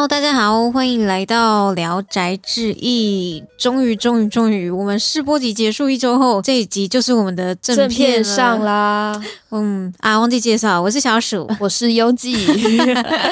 Hello，大家好，欢迎来到《聊斋志异》。终于，终于，终于，我们试播集结束一周后，这一集就是我们的正正片上。啦，嗯啊，忘记介绍，我是小鼠我是优记，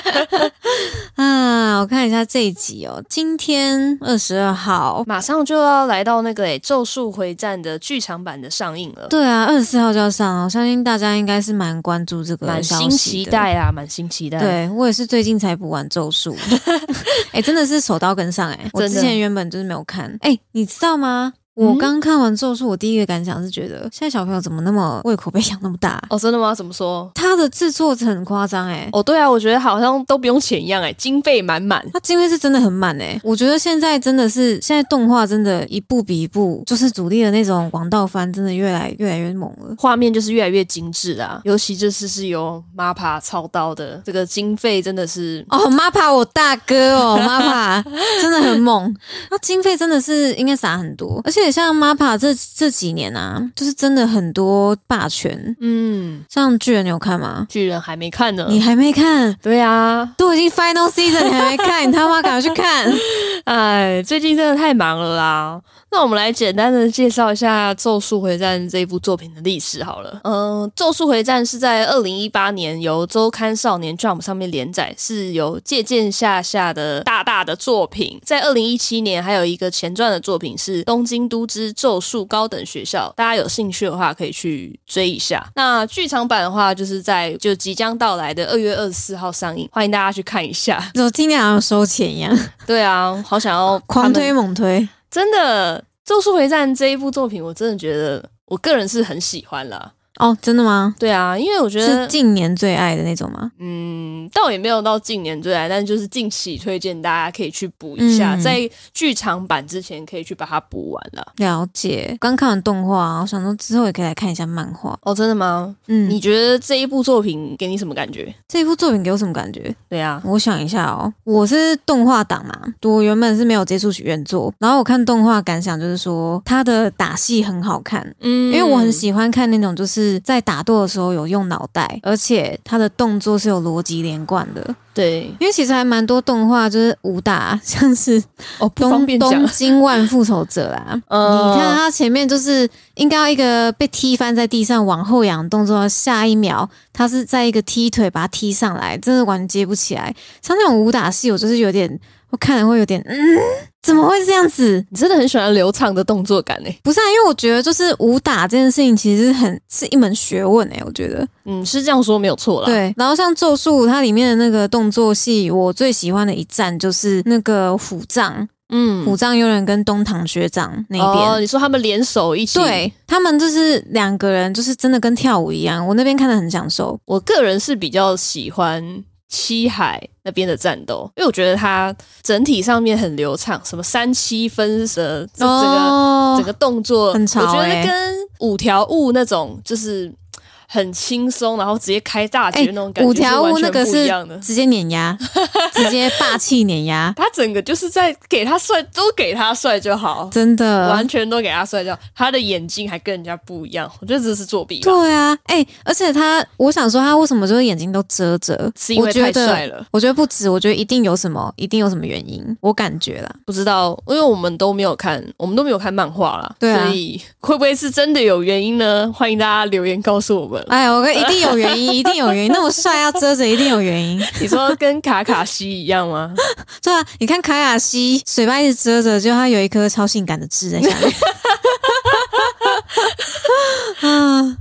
啊。我看一下这一集哦，今天二十二号。马上就要来到那个诶《咒术回战》的剧场版的上映了，对啊，二十四号就要上，我相信大家应该是蛮关注这个满消心息的。期待啊，蛮新期待。，对我也是最近才补完咒术，哎、真的是手刀跟上哎、我之前原本就是没有看，哎、你知道吗？我嗯刚看完咒术，我第一个感想是觉得现在小朋友怎么那么胃口被养那么大？哦，真的吗？怎么说？它的制作很夸张哎，哦，对啊，我觉得好像都不用钱一样，哎，经费满满。它经费是真的很满哎，我觉得现在真的是现在动画真的一步比一步，就是主力的那种王道番，真的越来越来越猛了。画面就是越来越精致啊，尤其这次是由 MAPPA 操刀的，这个经费真的是哦，MAPPA 我大哥哦，MAPPA 真的很猛，他经费真的是应该撒很多，而且像 MAPPA 这这几年啊，就是真的很多霸权，嗯，像巨人你有看吗？巨人还没看呢。你还没看，对啊，都已经 Final Season 你还没看，你他妈赶快去看！哎，最近真的太忙了啦。那我们来简单的介绍一下《咒术回战》这部作品的历史好了。嗯，《咒术回战》是在二零一八年由周刊少年 Jump 上面连载，是由借鉴下下的大大的作品。在二零一七年还有一个前传的作品是《东京都之咒术高等学校》，大家有兴趣的话可以去追一下。那剧场版的话，就是在就即将到来的二月二十四号上映，欢迎大家去看一下。怎么听起来好像收钱一样，对啊，好想要狂推猛推。真的，《咒术回战》这一部作品，我真的觉得我个人是很喜欢了。哦，真的吗？对啊，因为我觉得是得，近年最爱的那种吗？嗯，倒也没有到近年最爱，但就是近期推荐大家可以去补一下，嗯在剧场版之前可以去把它补完了。了解，刚看完动画，我想说之后也可以来看一下漫画。哦，真的吗？嗯，你觉得这一部作品给你什么感觉？这一部作品给我什么感觉？对啊，我想一下哦，我是动画党嘛，我原本是没有接触许愿作，然后我看动画感想就是说，它的打戏很好看。嗯因为我很喜欢看那种就是在打斗的时候有用脑袋，而且他的动作是有逻辑连贯的。对因为其实还蛮多动画就是武打，像是哦，东东，京万复仇者啦。呃你看他前面就是应该要一个被踢翻在地上往后仰动作，下一秒他是在一个踢腿把他踢上来，真的完全接不起来。像那种武打戏，我就是有点，我看了会有点，嗯，怎么会这样子？你真的很喜欢流畅的动作感诶。不是啊，因为我觉得就是武打这件事情其实很是一门学问诶、我觉得嗯，是这样说没有错啦。对。然后像咒术它里面的那个动作戏，我最喜欢的一战就是那个虎杖，嗯，虎杖悠仁跟东堂学长那边。哦，你说他们联手一起，对他们就是两个人，就是真的跟跳舞一样。我那边看的很享受。我个人是比较喜欢七海那边的战斗，因为我觉得它整体上面很流畅，什么三七分蛇这整个、哦整个动作，我觉欸。得跟五条悟那种就是很轻松，然后直接开大局哎那种感觉五条悟那个是。直接碾压，直接霸气碾压，他整个就是在给他帅，都给他帅就好，真的完。全都给他帅就好。他的眼睛还跟人家不一样，我觉得这是作弊，对啊，哎、而且他，我想说他为什么就是眼睛都遮着？是因为太帅得，了。我觉得不止，我觉得一定有什么，一定有什么原因，我感觉啦。不知道，因为我们都没有看，我们都没有看漫画啦，对啊所以会不会是真的有原因呢？欢迎大家留言告诉我们。哎，我跟一定有原因，一定有原因。那么帅要遮着，一定有原因。你说跟卡卡西一样吗？对啊，你看卡卡西嘴巴一直遮着，就他有一颗超性感的痣在下面。啊，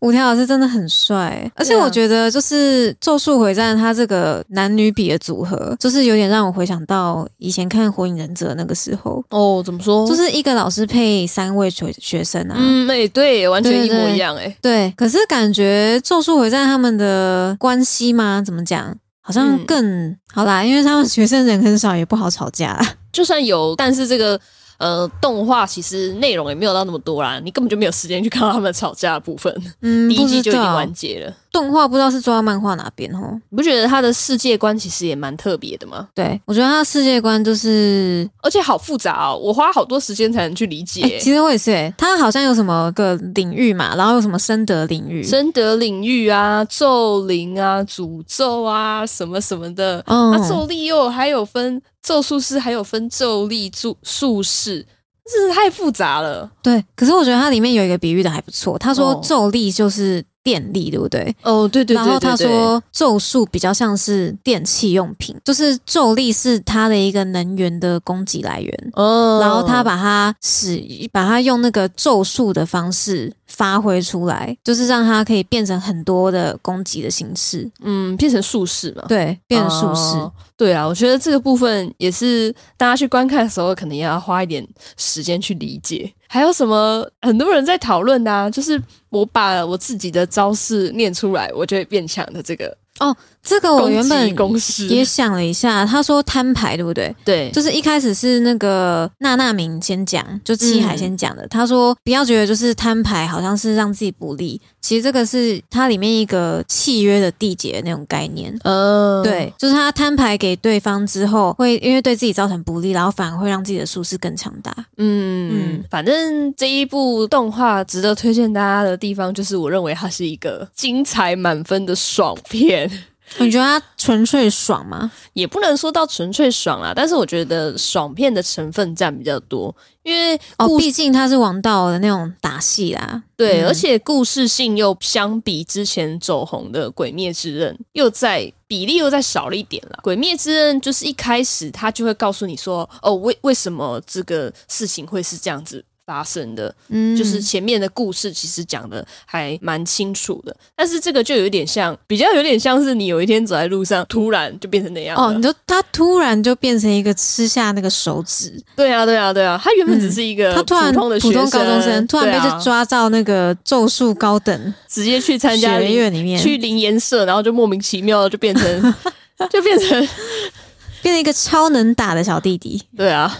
五条老师真的很帅，而且我觉得就是《咒术回战》它这个男女比的组合，就是有点让我回想到以前看《火影忍者》那个时候，哦，怎么说？就是一个老师配三位学学生啊。嗯，哎、对，完全一模一样、哎，对，可是感觉《咒术回战》他们的关系吗？怎么讲？好像嗯更、好啦，因为他们学生人很少，也不好吵架。就算有，但是这个呃动画其实内容也没有到那么多啦，你根本就没有时间去看到他们吵架的部分。嗯，第一季就已经完结了。动画不知道是抓到漫画哪边哦。你不觉得他的世界观其实也蛮特别的吗？对，我觉得他的世界观就是，而且好复杂哦，我花好多时间才能去理解。哎、其实我也是、哎，他好像有什么个领域嘛，然后有什么深德领域，深德领域啊，咒灵啊，诅咒啊，什么什么的。嗯那咒力又还有分咒术师，还有分咒力术术士，真是太复杂了。对。可是我觉得它里面有一个比喻的还不错，他说哦咒力就是电力，对不对？哦，对对对然后他说咒术比较像是电器用品，就是咒力是它的一个能源的供给来源。哦，然后他把它使，把它用那个咒术的方式发挥出来，就是让它可以变成很多的攻击的形式，嗯变成术士嘛。对，变成术士。哦对啊，我觉得这个部分也是大家去观看的时候，可能也要花一点时间去理解。还有什么很多人在讨论的、啊，就是我把我自己的招式念出来，我就会变强的这个。哦这个我原本。也想了一下，他说摊牌对不对？对，就是一开始是那个娜娜明先讲，就七海嗯先讲的。他说不要觉得就是摊牌好像是让自己不利，其实这个是它里面一个契约的缔结那种概念。呃，对，就是他摊牌给对方之后，会因为对自己造成不利，然后反而会让自己的术士更强大。嗯嗯反正这一部动画值得推荐大家的地方，就是我认为它是一个精彩满分的爽片。你觉得他纯粹爽吗？也不能说到纯粹爽啦，但是我觉得爽片的成分占比较多，因为哦，毕竟他是王道的那种打戏啦。对，嗯而且故事性又相比之前走红的《鬼灭之刃》又在比例又再少了一点啦。《鬼灭之刃》就是一开始他就会告诉你说，哦，为为什么这个事情会是这样子。发生的，嗯。就是前面的故事其实讲的还蛮清楚的，但是这个就有点像，比较有点像是你有一天走在路上，突然就变成那样了。哦，你就他突然就变成一个吃下那个手指，对啊，对啊，对啊，他原本只是一个他突然普通的普通高中生突然被就抓到那个咒术高等直接去参加学灵院里面，去灵研社，然后就莫名其妙地就变成 就变成变成一个超能打的小弟弟。对啊，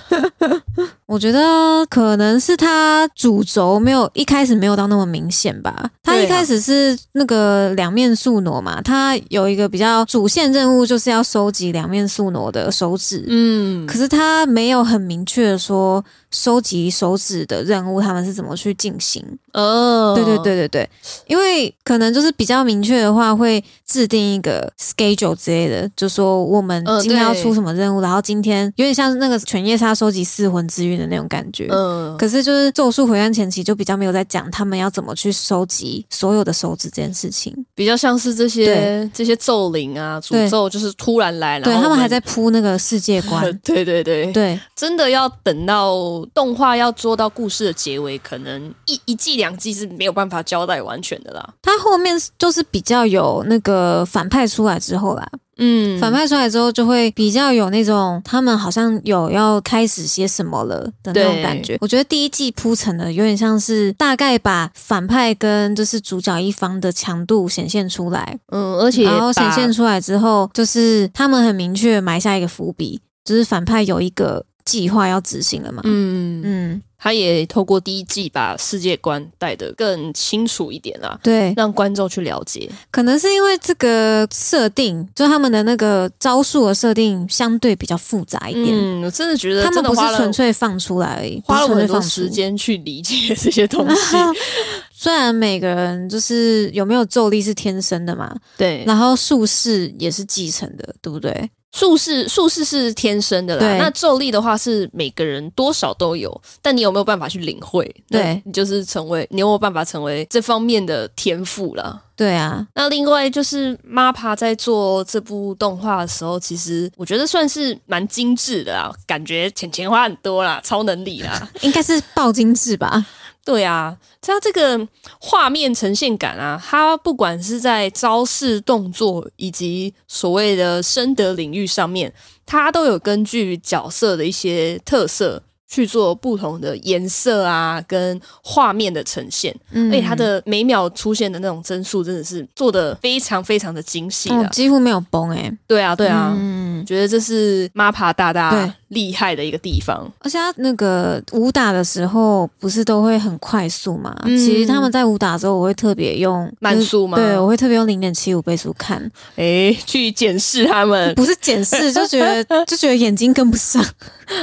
我觉得可能是他主轴没有一开始没有到那么明显吧。他一开始是那个两面宿傩嘛，他有一个比较主线任务就是要收集两面宿傩的手指。嗯，可是他没有很明确的说收集手指的任务他们是怎么去进行。哦，对对对对对，因为可能就是比较明确的话，会制定一个 schedule 之类的，就说我们嗯今天要对出什么任务，然后今天有点像是那个犬夜叉收集四魂之韵的那种感觉。嗯，可是就是咒术回战前期就比较没有在讲他们要怎么去收集所有的手指这件事情，比较像是这些这些咒灵啊、诅咒，就是突然来，了对他们还在铺那个世界观。对对对，对，真的要等到动画要做到故事的结尾，可能一一季两季是没有办法交代完全的啦。他后面就是比较有那个反派出来之后啦，嗯反派出来之后就会比较有那种他们好像有要开始些什么了的那种感觉。我觉得第一季铺陈的有点像是大概把反派跟就是主角一方的强度显现出来，嗯，而且然后显现出来之后，就是他们很明确埋下一个伏笔，就是反派有一个计划要执行了嘛。嗯嗯，他也透过第一季把世界观带得更清楚一点啦，对，让观众去了解。可能是因为这个设定，就他们的那个招数的设定相对比较复杂一点。嗯，我真的觉得他们不是纯粹放出来而已，花了我很多时。间去理解这些东西。虽然每个人就是有没有咒力是天生的嘛，对，然后术士也是继承的，对不对？术士术士是天生的啦，那咒力的话是每个人多少都有，但你有没有办法去领会？对你就是成为你有没有办法成为这方面的天赋啦。对啊，那另外就是 MAPPA 在做这部动画的时候，其实我觉得算是蛮精致的啦，感觉钱钱花很多啦，超能力啦。应该是爆精致吧？对啊，它这个画面呈现感啊，它不管是在招式、动作以及所谓的深德领域上面，它都有根据角色的一些特色去做不同的颜色啊，跟画面的呈现。嗯而且它的每秒出现的那种帧数，真的是做的非常非常的精细哦的。几乎没有崩哎、对啊，对啊。嗯，觉得这是 MAPPA 大大对厉害的一个地方。而且他那个武打的时候不是都会很快速嘛？嗯其实他们在武打的时候，我会特别用慢速吗对，我会特别用零点七五倍速看，诶，去检视他们 不是检视，就觉得 就觉得眼睛跟不上，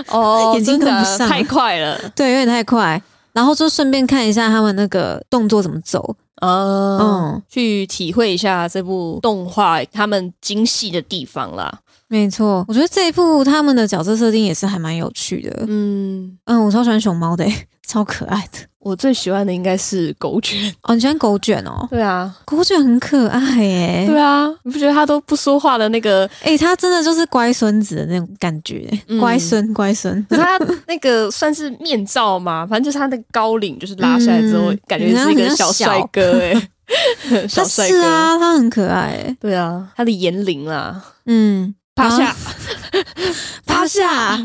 哦，眼睛跟不上太快了。对，有点太快。然后就顺便看一下他们那个动作怎么走，嗯嗯，去体会一下这部动画他们精细的地方啦。没错。我觉得这一部他们的角色设定也是还蛮有趣的，嗯，嗯，我超喜欢熊猫的、欸，超可爱的。我最喜欢的应该是狗卷。哦，你喜欢狗卷哦？对啊，狗卷很可爱耶、对啊，你不觉得他都不说话的那个？哎、他真的就是乖孙子的那种感觉、嗯乖孙乖孙。他 那个算是面罩嘛，反正就是他的高领，就是拉下来之后，嗯感觉是一个小帅哥哎、小他帅哥。是啊，他很可爱、欸。对啊，他的年龄啦，嗯，趴下，啊趴下，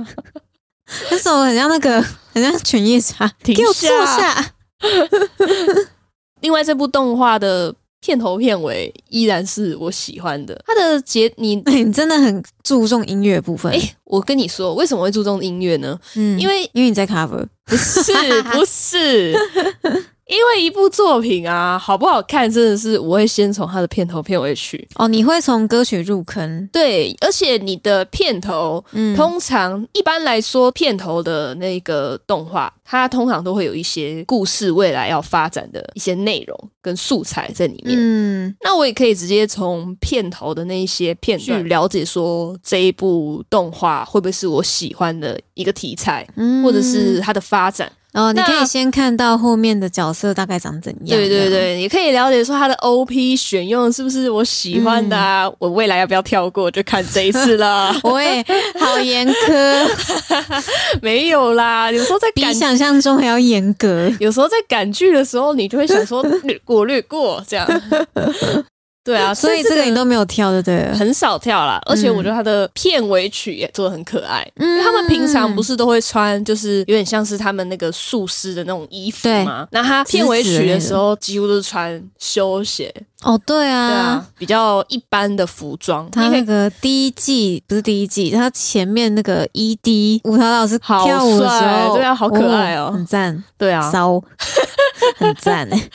那时候很像那个，很像犬夜叉，停给我坐下下。另外，这部动画的片头片尾依然是我喜欢的。它的节，你对 你真的很注重音乐部分，哎、我跟你说，为什么会注重音乐呢？嗯，因为因为你在 cover，不是，不是。因为一部作品啊，好不好看，真的是我会先从它的片头片尾去。哦，你会从歌曲入坑，对，而且你的片头，嗯，通常一般来说，片头的那个动画，它通常都会有一些故事未来要发展的一些内容跟素材在里面。嗯那我也可以直接从片头的那一些片段去了解，说这一部动画会不会是我喜欢的一个题材，嗯或者是它的发展。哦，你可以先看到后面的角色大概长怎样，对对，对，也可以了解说他的 OP 选用是不是我喜欢的啊？我未来要不要跳过就看这一次了。我也好严苛，没有啦，有时候在，比想象中还要严格。有时候在赶剧的时候，你就会想说略过略过这样。对啊，所以这个你都没有跳，对不，对，很少跳啦，而且我觉得他的片尾曲也做的很可爱。嗯因为他们平常不是都会穿，就是有点像是他们那个术师的那种衣服吗？那他片尾曲的时候，几乎都是穿休闲，哦，对对啊啊，，比较一般的服装。他那个第一季不是第一季，他前面那个 ED 舞蹈老师好跳舞的时候，帅对啊好可爱哦很赞，对啊，骚，很赞哎，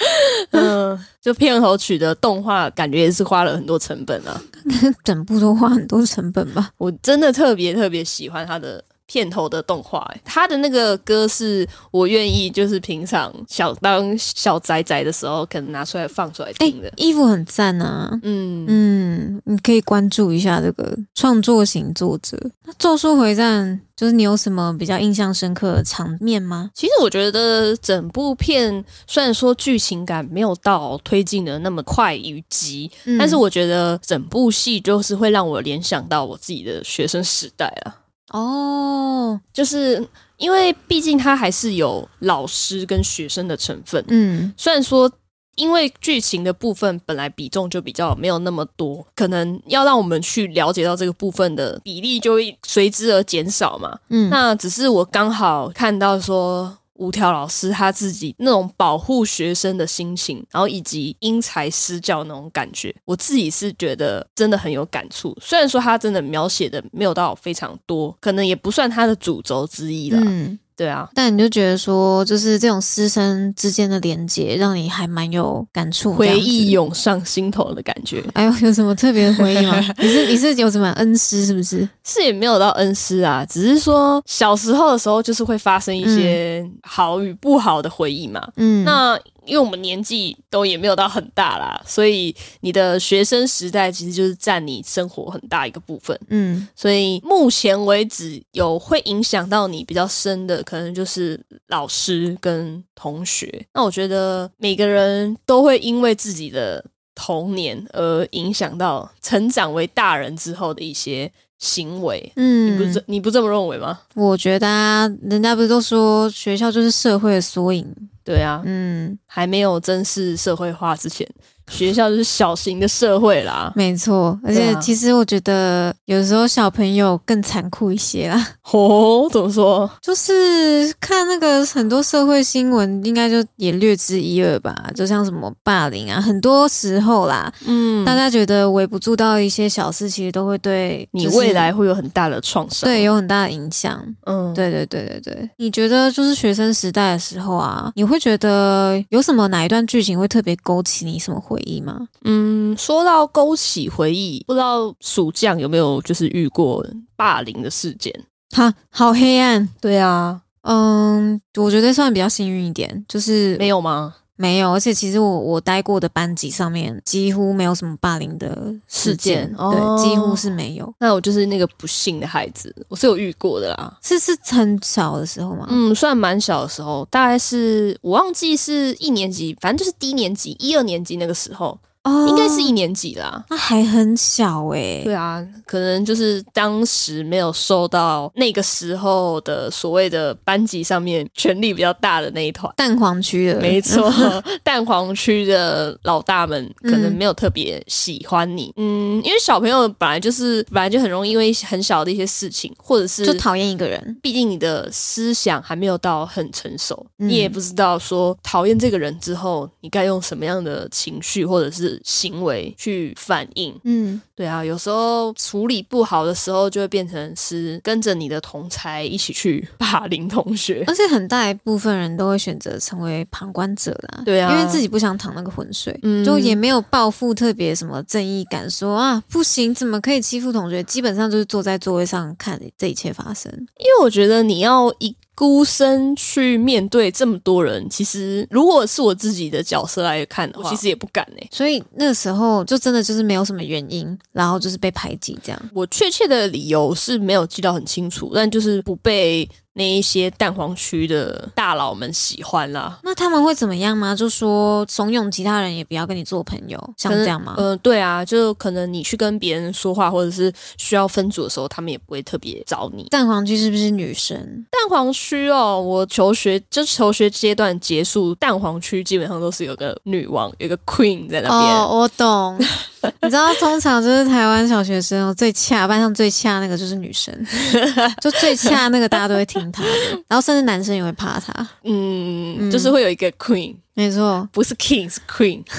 嗯，就片头曲的动画，感觉也是花了很多成本啊。整部都花很多成本吧？我真的特别特别喜欢他的片头的动画、欸，他的那个歌是我愿意，就是平常小当小宅宅的时候，可能拿出来放出来哎听的。，衣服很赞啊。嗯嗯，你可以关注一下这个创作型作者。那《咒术回战》就是你有什么比较印象深刻的场面吗？其实我觉得整部片虽然说剧情感没有到推进的那么快与急，嗯但是我觉得整部戏就是会让我联想到我自己的学生时代啊。哦，就是因为毕竟它还是有老师跟学生的成分，嗯虽然说。因为剧情的部分本来比重就比较没有那么多，可能要让我们去了解到这个部分的比例就会随之而减少嘛。嗯，那只是我刚好看到说五条老师他自己那种保护学生的心情，然后以及因材施教那种感觉，我自己是觉得真的很有感触。虽然说他真的描写的没有到非常多，可能也不算他的主轴之一了。嗯，对啊，但你就觉得说，就是这种师生之间的连接，让你还蛮有感触，回忆。涌上心头的感觉，哎呦，有什么特别的回忆吗？你是你是有什么恩师是不是？是也没有到恩师啊，只是说小时候的时候就是会发生一些好与不好的回忆嘛。嗯，那因为我们年纪都也没有到很大啦，所以你的学生时代其实就是占你生活很大一个部分。嗯所以目前为止，有会影响到你比较深的，可能就是老师跟同学。那我觉得每个人都会因为自己的童年而影响到成长为大人之后的一些行为。嗯你不嗯，这你不这么认为吗？我觉得啊，人家不是都说学校就是社会的缩影？对啊，嗯，还没有正式社会化之前，学校就是小型的社会啦。没错。而且其实我觉得有时候小朋友更残酷一些啦。哦，怎么说？就是看那个很多社会新闻，应该就也略知一二吧。就像什么霸凌啊，很多时候啦，嗯，大家觉得微不足道一些小事，其实都会对就是你未来会有很大的创伤。对有很大的影响。嗯，对对对对对，你觉得就是学生时代的时候啊，你会觉得有什么哪一段剧情会特别勾起你什么回忆吗？嗯，说到勾起回忆，不知道暑假有没有就是遇过霸凌的事件？哈，好黑暗。对啊，嗯，我觉得算比较幸运一点，就是没有吗？没有，而且其实我我待过的班级上面几乎没有什么霸凌的事件，对，几乎是没有。那我就是那个不幸的孩子，我是有遇过的啦。是是很小的时候吗？嗯，算蛮小的时候，大概是我忘记是一年级，反正就是低年级一二年级那个时候，哦应该是一年级啦。那还很小哎、对啊，可能就是当时没有受到那个时候的所谓的班级上面权力比较大的那一团。蛋黄区的，没错，蛋黄区的老大们可能嗯没有特别喜欢你，嗯，因为小朋友本来就是本来就很容易因为很小的一些事情，或者是就讨厌一个人。毕竟你的思想还没有到很成熟，嗯你也不知道说讨厌这个人之后，你该用什么样的情绪或者是行为去反应。嗯，对啊，有时候处理不好的时候，就会变成是跟着你的同才一起去霸凌同学。而且很大一部分人都会选择成为旁观者啦，对啊因为自己不想淌那个浑水，嗯就也没有抱负特别什么正义感说啊不行，怎么可以欺负同学？基本上就是坐在座位上看这一切发生。因为我觉得你要一孤身去面对这么多人，其实如果是我自己的角色来看的话，哇其实也不敢欸呢、所以那时候就真的就是没有什么原因，然后就是被排挤这样。我确切的理由是没有记到很清楚，但就是不被那一些蛋黄区的大佬们喜欢啦。那他们会怎么样吗？就说怂恿其他人也不要跟你做朋友，像这样吗？呃，对啊，就可能你去跟别人说话，或者是需要分组的时候，他们也不会特别找你。蛋黄区是不是女生？蛋黄区哦，我求学就求学阶段结束，蛋黄区基本上都是有个女王，有个 queen 在那边。哦，我懂。你知道，通常就是台湾小学生哦最恰班上最恰那个就是女生，就最恰那个大家都会听 然后甚至男生也会怕她。嗯，嗯就是会有一个 queen，没错，不是 king 是 queen。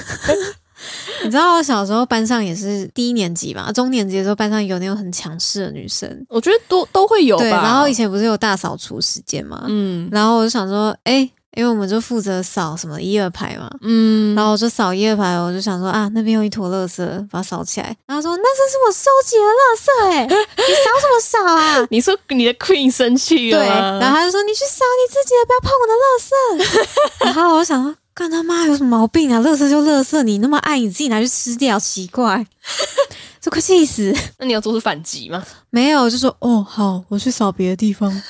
你知道我小时候班上也是低年级吧，中年级的时候班上有那种很强势的女生，我觉得都都会有吧。对，然后以前不是有大扫除时间嘛，嗯然后我就想说，哎、因为我们就负责扫什么一二排嘛，嗯，然后我就扫一二排，我就想说啊，那边有一坨垃圾，把它扫起来。然后说那这是我收集的垃圾、欸，你扫什么扫啊？你说你的 queen 生气对，了对？然后他就说你去扫你自己的，不要碰我的垃圾。然后我就想说，干他妈有什么毛病啊？垃圾就垃圾，你那么爱你自己拿去吃掉，奇怪，这快气死。那你要做出反击吗？没有，就说哦好，我去扫别的地方。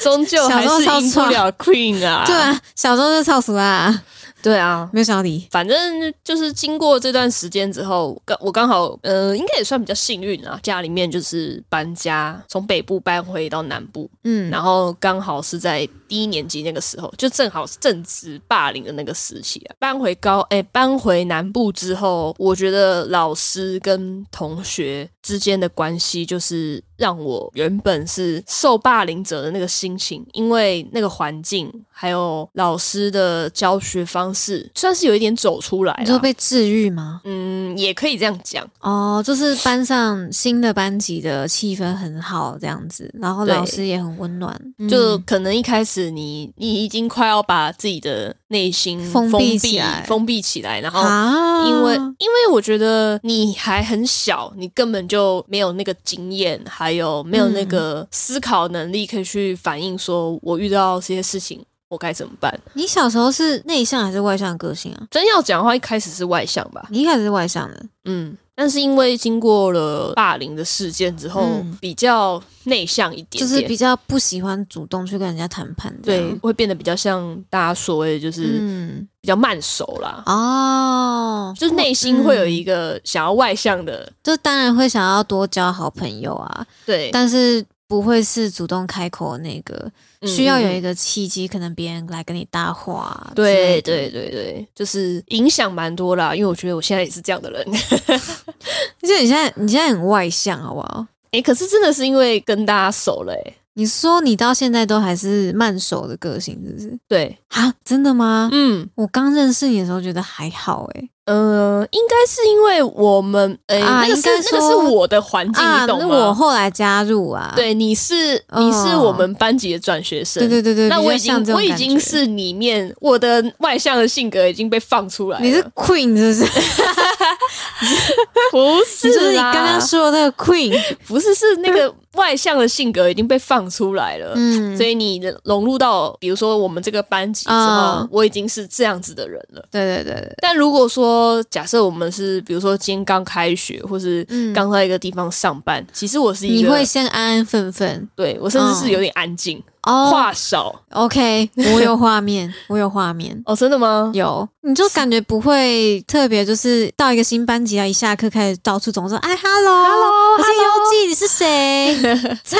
终究还是赢不了 queen 啊。对啊，小时候就操死啦，对啊。没有想到你。反正就是经过这段时间之后，刚我刚好呃，应该也算比较幸运啊，家里面就是搬家，从北部搬回到南部，嗯，然后刚好是在低年级那个时候，就正好是正值霸凌的那个时期啊。搬回高哎，搬回南部之后，我觉得老师跟同学之间的关系，就是让我原本是受霸凌者的那个心情，因为那个环境还有老师的教学方式，算是有一点走出来了。你说被治愈吗？嗯，也可以这样讲。哦，就是班上新的班级的气氛很好，这样子，然后老师也很温暖，就嗯可能一开始你你已经快要把自己的内心封闭闭起来。封闭起来，然后啊，因为因为我觉得你还很小，你根本就没有那个经验，还有没有那个思考能力，可以去反映说我遇到这些事情我该怎么办。你小时候是内向还是外向的个性啊？真要讲的话，一开始是外向吧，你一开始是外向的，嗯。但是因为经过了霸凌的事件之后，嗯比较内向一点点，就是比较不喜欢主动去跟人家谈判，这对，会变得比较像大家所谓的就是嗯，比较慢熟啦。哦，就是内心会有一嗯个想要外向的，就当然会想要多交好朋友啊，对，但是不会是主动开口那个，嗯需要有一个个契机，可能别人来跟你搭话对对对对，就是影响蛮多啦。因为我觉得我现在也是这样的人，而且你现在你现在很外向，好不好？哎、可是真的是因为跟大家熟了、诶你说你到现在都还是慢熟的个性，是不是？对，啊，真的吗？嗯，我刚认识你的时候觉得还好、欸，呃，应该是因为我们，诶、啊那个是应该那个是我的环境，啊，你懂我后来加入啊，对，你是你是嗯我们班级的转学生，对对对对，那我已经我已经是里面我的外向的性格已经被放出来了，你是 queen 是不是？不是就是你刚刚说的那个 queen，不是是那个外向的性格已经被放出来了，嗯，所以你融入到比如说我们这个班级之后，啊。我已经是这样子的人了。对对对对，但如果说假设我们是比如说今天刚开学，或是嗯。刚在一个地方上班，其实我是一个你会先安安分分。对我甚至是有点安静，哦。话少 OK，我有画面，我有画面。哦，真的吗？有，你就感觉不会特别，就是到一个新班级啊，一下课开始到处总说，哎，hello，我是优记，你是谁？操，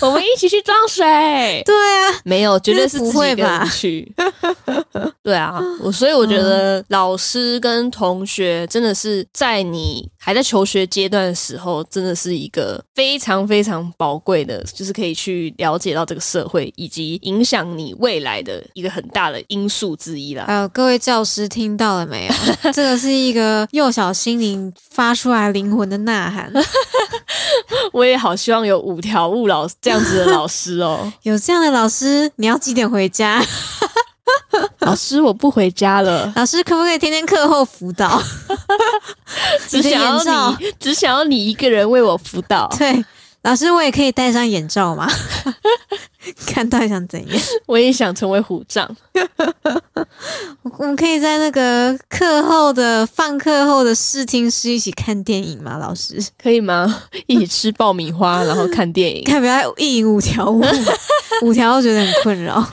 我们一起去装水。对啊，没有，绝对是不会吧人去。对啊，我所以我觉得老师跟同学真的是在你还在求学阶段的时候，真的是一个非常非常宝贵的，就是可以去了解到这个社会以及影响你未来的一个很大的因素之一啦。还有各位教师听到了没有？这个是一个幼小心灵发出来灵魂的呐喊。我也好希望有五条悟老这样子的老师哦。有这样的老师，你要几点回家？老师，我不回家了，老师可不可以天天课后辅导？只想要你，只想要你一个人为我辅导。对，老师我也可以戴上眼罩吗？看到底想怎样？我也想成为虎杖。我们可以在那个课后的放课后的视听室一起看电影吗？老师，可以吗？一起吃爆米花，然后看电影。看不要一影五条悟，五条都觉得很困扰。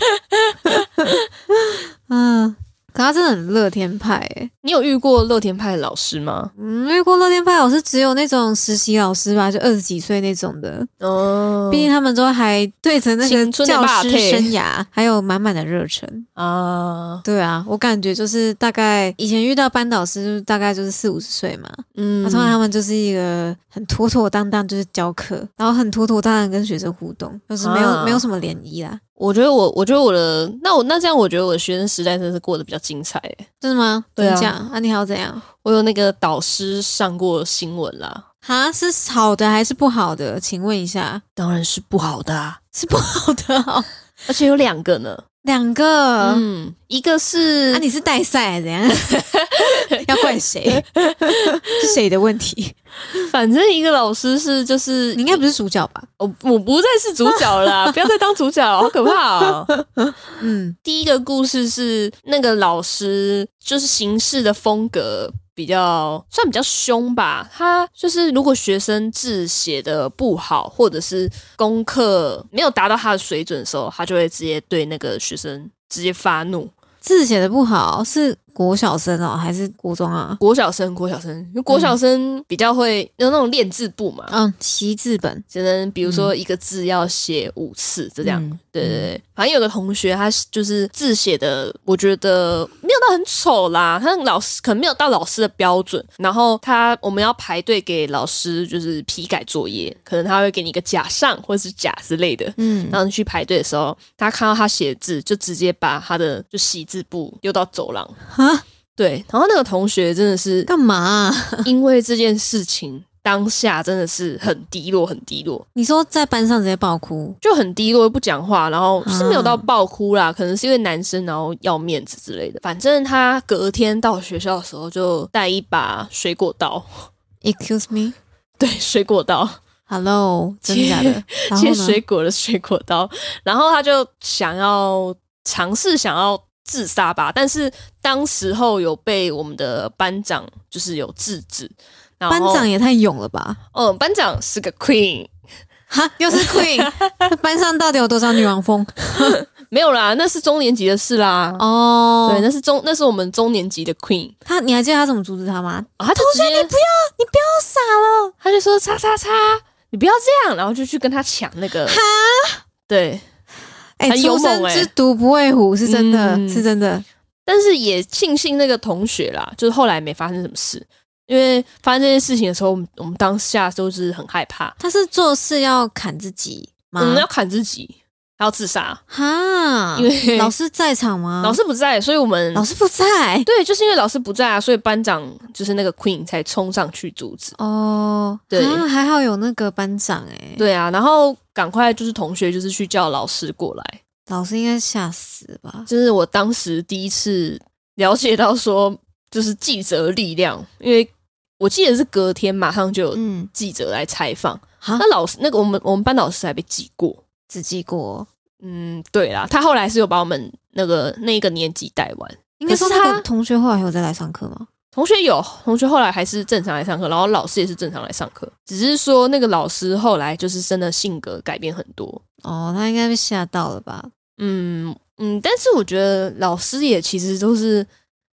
嗯，可他真的很乐天派诶。你有遇过乐天派的老师吗？嗯，遇过乐天派老师只有那种实习老师吧，就二十几岁那种的。哦毕竟他们都还对着那个教师生涯还有满满的热忱。啊，对啊，我感觉就是大概以前遇到班导师，大概就是四五十岁嘛，嗯那通常他们就是一个很妥妥当当，就是教课，然后很妥妥当当跟学生互动，就是没有、啊没有什么涟漪啦。我觉得我，我觉得我的，那我那这样，我觉得我的学生时代真是过得比较精彩欸。真的吗？对啊怎么讲啊，你还要怎样？我有那个导师上过新闻啦，哈，是好的还是不好的？请问一下，当然是不好的、啊，是不好的哦。而且有两个呢。两个，嗯，一个是啊，你是代赛怎样？要怪谁？是谁的问题？反正一个老师是就是你应该不是主角吧？我我不再是主角了啦，不要再当主角了，好可怕哦。嗯，第一个故事是那个老师，就是行事的风格比较算比较凶吧。他就是如果学生字写的不好，或者是功课没有达到他的水准的时候，他就会直接对那个学生直接发怒。字写的不好是国小生哦，还是国中啊？国小生，国小生，因为国小生比较会有那种练字簿嘛，嗯，习字本只能比如说一个字要写五次，就这样。嗯对对对，反正有个同学，他就是字写的，我觉得没有到很丑啦，他老师可能没有到老师的标准。然后他我们要排队给老师就是批改作业，可能他会给你一个甲上或者是假之类的。嗯，然后你去排队的时候，他看到他写字，就直接把他的就习字簿丢到走廊。哈，对，然后那个同学真的是干嘛啊、因为这件事情，当下真的是很低落，很低落。你说在班上直接爆哭？就很低落，不讲话，然后是没有到啊爆哭啦，可能是因为男生然后要面子之类的。反正他隔天到学校的时候就带一把水果刀，Excuse me, 对，水果刀，hello，真的假的？切水果的水果刀，然后他就想要尝试想要自杀吧，但是当时候有被我们的班长就是有制止。然后班长，也太勇了吧！嗯，班长是个 queen，哈，又是 Queen，班上到底有多少女王风？没有啦，那是中年级的事啦。哦，对，那是中那是我们中年级的 queen，、他，你还记得他怎么阻止他吗？啊、他就直接你不要，你不要傻了！他就说叉叉叉，你不要这样，然后就去跟他抢那个，哈对，哎、很勇初生之毒不畏虎，是真的，嗯。是真的。但是也庆幸那个同学啦，就是后来没发生什么事，因为发生这件事情的时候，我们我们当下都是很害怕，他是做事要砍自己吗？我们要砍自己，还要自杀，哈，因为 老师在场吗？老师不在，所以我们老师不在？对，就是因为老师不在啊，所以班长就是那个 Queen 才冲上去阻止。哦，对。啊还好有那个班长哎，对啊，然后赶快就是同学就是去叫老师过来，老师应该吓死吧？就是我当时第一次了解到说，就是记者力量，因为我记得是隔天马上就有嗯，记者来采访，好，那老师那个我们我们班老师还被记过，只记过，嗯，对啦，他后来是有把我们那个那个年级带完。应该说他同学后来还有再来上课吗？同学有，同学后来还是正常来上课，然后老师也是正常来上课，只是说那个老师后来就是真的性格改变很多。哦，他应该被吓到了吧？嗯嗯，但是我觉得老师也其实都是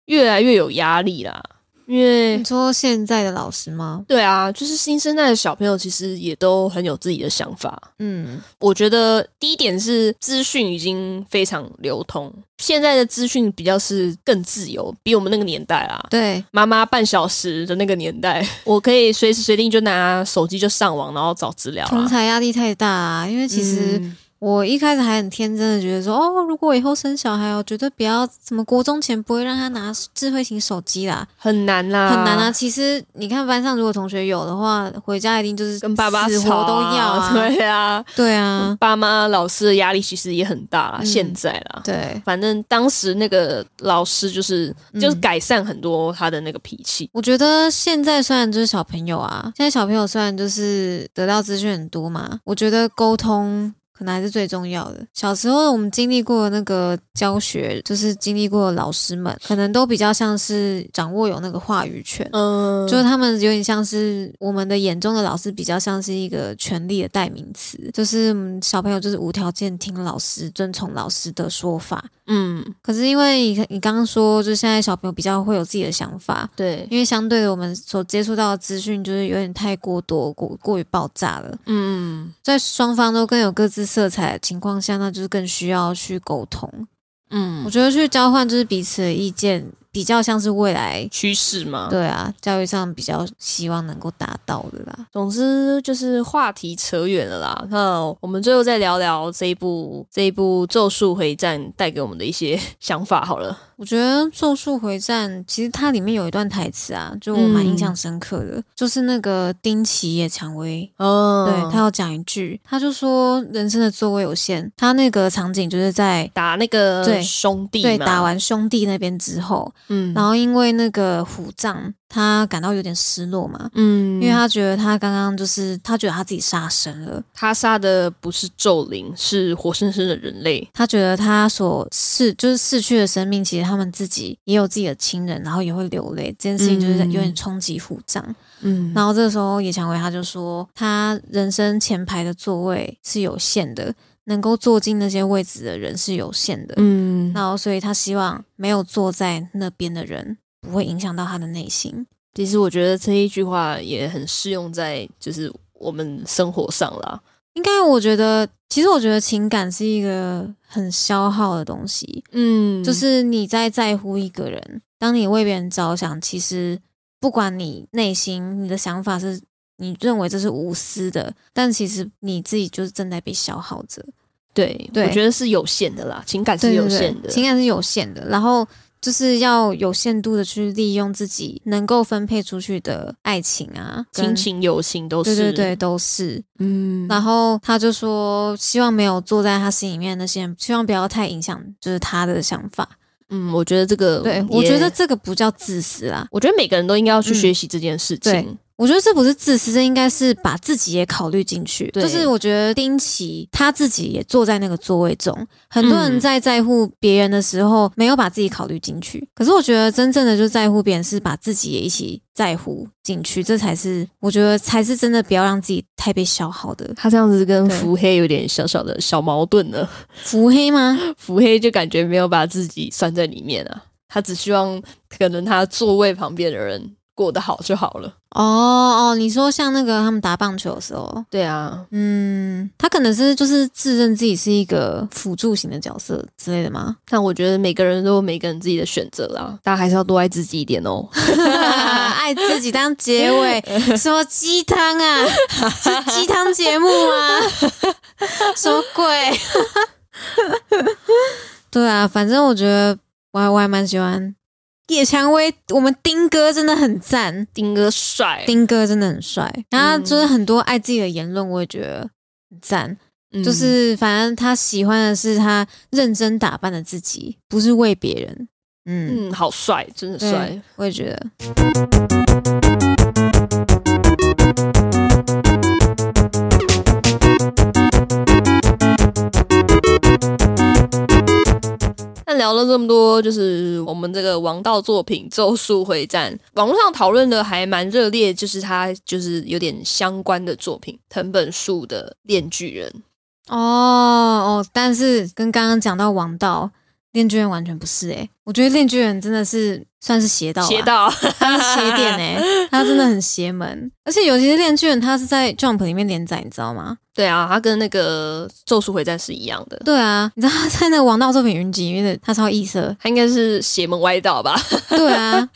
越来越有压力啦，因为你说现在的老师吗？对啊，就是新生代的小朋友其实也都很有自己的想法。嗯，我觉得第一点是资讯已经非常流通，现在的资讯比较是更自由，比我们那个年代啊。对，妈妈半小时的那个年代，我可以随时随地就拿手机就上网，然后找资料同啦。才压力太大啊，因为其实。嗯我一开始还很天真的觉得说，哦，如果我以后生小孩，我绝对不要什么国中前不会让他拿智慧型手机啦，很难啦，很难啊。。其实你看班上如果同学有的话，回家一定就是跟爸爸死活吵、都要啊，对啊，对啊，爸妈、老师的压力其实也很大啦。嗯现在啦，对。反正当时那个老师就是嗯就是改善很多他的那个脾气。我觉得现在虽然就是小朋友啊，现在小朋友虽然就是得到资讯很多嘛，我觉得沟通可能还是最重要的。小时候我们经历过那个教学，就是经历过老师们，可能都比较像是掌握有那个话语权。嗯，就是他们有点像是我们的眼中的老师，比较像是一个权力的代名词，就是嗯小朋友就是无条件听老师、遵从老师的说法。嗯，可是因为你你刚刚说，就是现在小朋友比较会有自己的想法，对，因为相对的，我们所接触到的资讯就是有点太过多、过过于爆炸了。嗯在双方都更有各自色彩的情况下，那就是更需要去沟通。嗯我，觉得去交换就是彼此的意见，比较像是未来趋势嘛。对啊，教育上比较希望能够达到的啦。总之就是话题扯远了啦。那我们最后再聊聊这一部这一部《咒术回战》带给我们的一些 想法好了。我觉得《咒术回战》其实它里面有一段台词啊，就我蛮印象深刻的，就是那个丁崎野蔷薇哦对他要讲一句，他就说人生的座位有限。他那个场景就是在打那个对兄弟嘛对打，完兄弟那边之后，嗯然后因为那个虎杖，他感到有点失落嘛，嗯因为他觉得他刚刚就是他觉得他自己杀生了，他杀的不是咒灵，是活生生的人类。他觉得他所逝就是逝去的生命，其实他们自己也有自己的亲人，然后也会流泪。这件事情就是嗯有点冲击虎杖。嗯然后这个时候野蔷薇他就说，他人生前排的座位是有限的，能够坐进那些位置的人是有限的。嗯，然后所以他希望没有坐在那边的人不会影响到他的内心。其实我觉得这一句话也很适用在就是我们生活上啦。应该我觉得，其实我觉得情感是一个很消耗的东西，嗯就是你在在乎一个人，当你为别人着想，其实不管你内心你的想法是你认为这是无私的，但其实你自己就是正在被消耗着。对，对我觉得是有限的啦，情感是有限的。对情感是有限的，然后就是要有限度的去利用自己能够分配出去的爱情啊、亲情、友情都是，对对对，都是。嗯，然后他就说，希望没有坐在他心里面那些人，希望不要太影响，就是他的想法。嗯，我觉得这个对我觉得，这个不叫自私啦，我觉得每个人都应该要去嗯学习这件事情。对我觉得这不是自私，这应该是把自己也考虑进去。对就是我觉得丁奇他自己也坐在那个座位中，很多人嗯在在乎别人的时候没有把自己考虑进去。可是我觉得真正的就在乎别人是把自己也一起在乎进去，这才是我觉得才是真的不要让自己太被消耗的。他这样子跟对腹黑有点小小的小矛盾呢。腹黑吗？腹黑就感觉没有把自己算在里面啊，他只希望可能他座位旁边的人过得好就好了。哦哦，你说像那个他们打棒球的时候，对啊，嗯，他可能是就是自认自己是一个辅助型的角色之类的吗？但我觉得每个人都有每个人自己的选择啦，大家还是要多爱自己一点哦。爱自己当结尾，什么鸡汤啊？是鸡汤节目吗？什么鬼？对啊，反正我觉得我还我还蛮喜欢叶蔷薇，我们丁哥真的很赞，丁哥帅，丁哥真的很帅，然后就是很多爱自己的言论，我也觉得很赞。嗯就是反正他喜欢的是他认真打扮的自己，不是为别人。嗯，嗯，好帅，真的帅。我也觉得。聊了这么多，就是我们这个王道作品《咒术回战》，网络上讨论的还蛮热烈，就是它就是有点相关的作品，藤本树的《炼巨人》。哦哦，但是跟刚刚讲到王道，炼巨人完全不是诶、我觉得炼巨人真的是算是邪道，邪道，他是邪典诶、他真的很邪门，而且尤其是炼巨人，他是在 Jump 里面连载，你知道吗？对啊，他跟那个《咒术回战》是一样的，对啊，你知道他在那个王道作品云集里面的，他超异色，他应该是邪门歪道吧？对啊，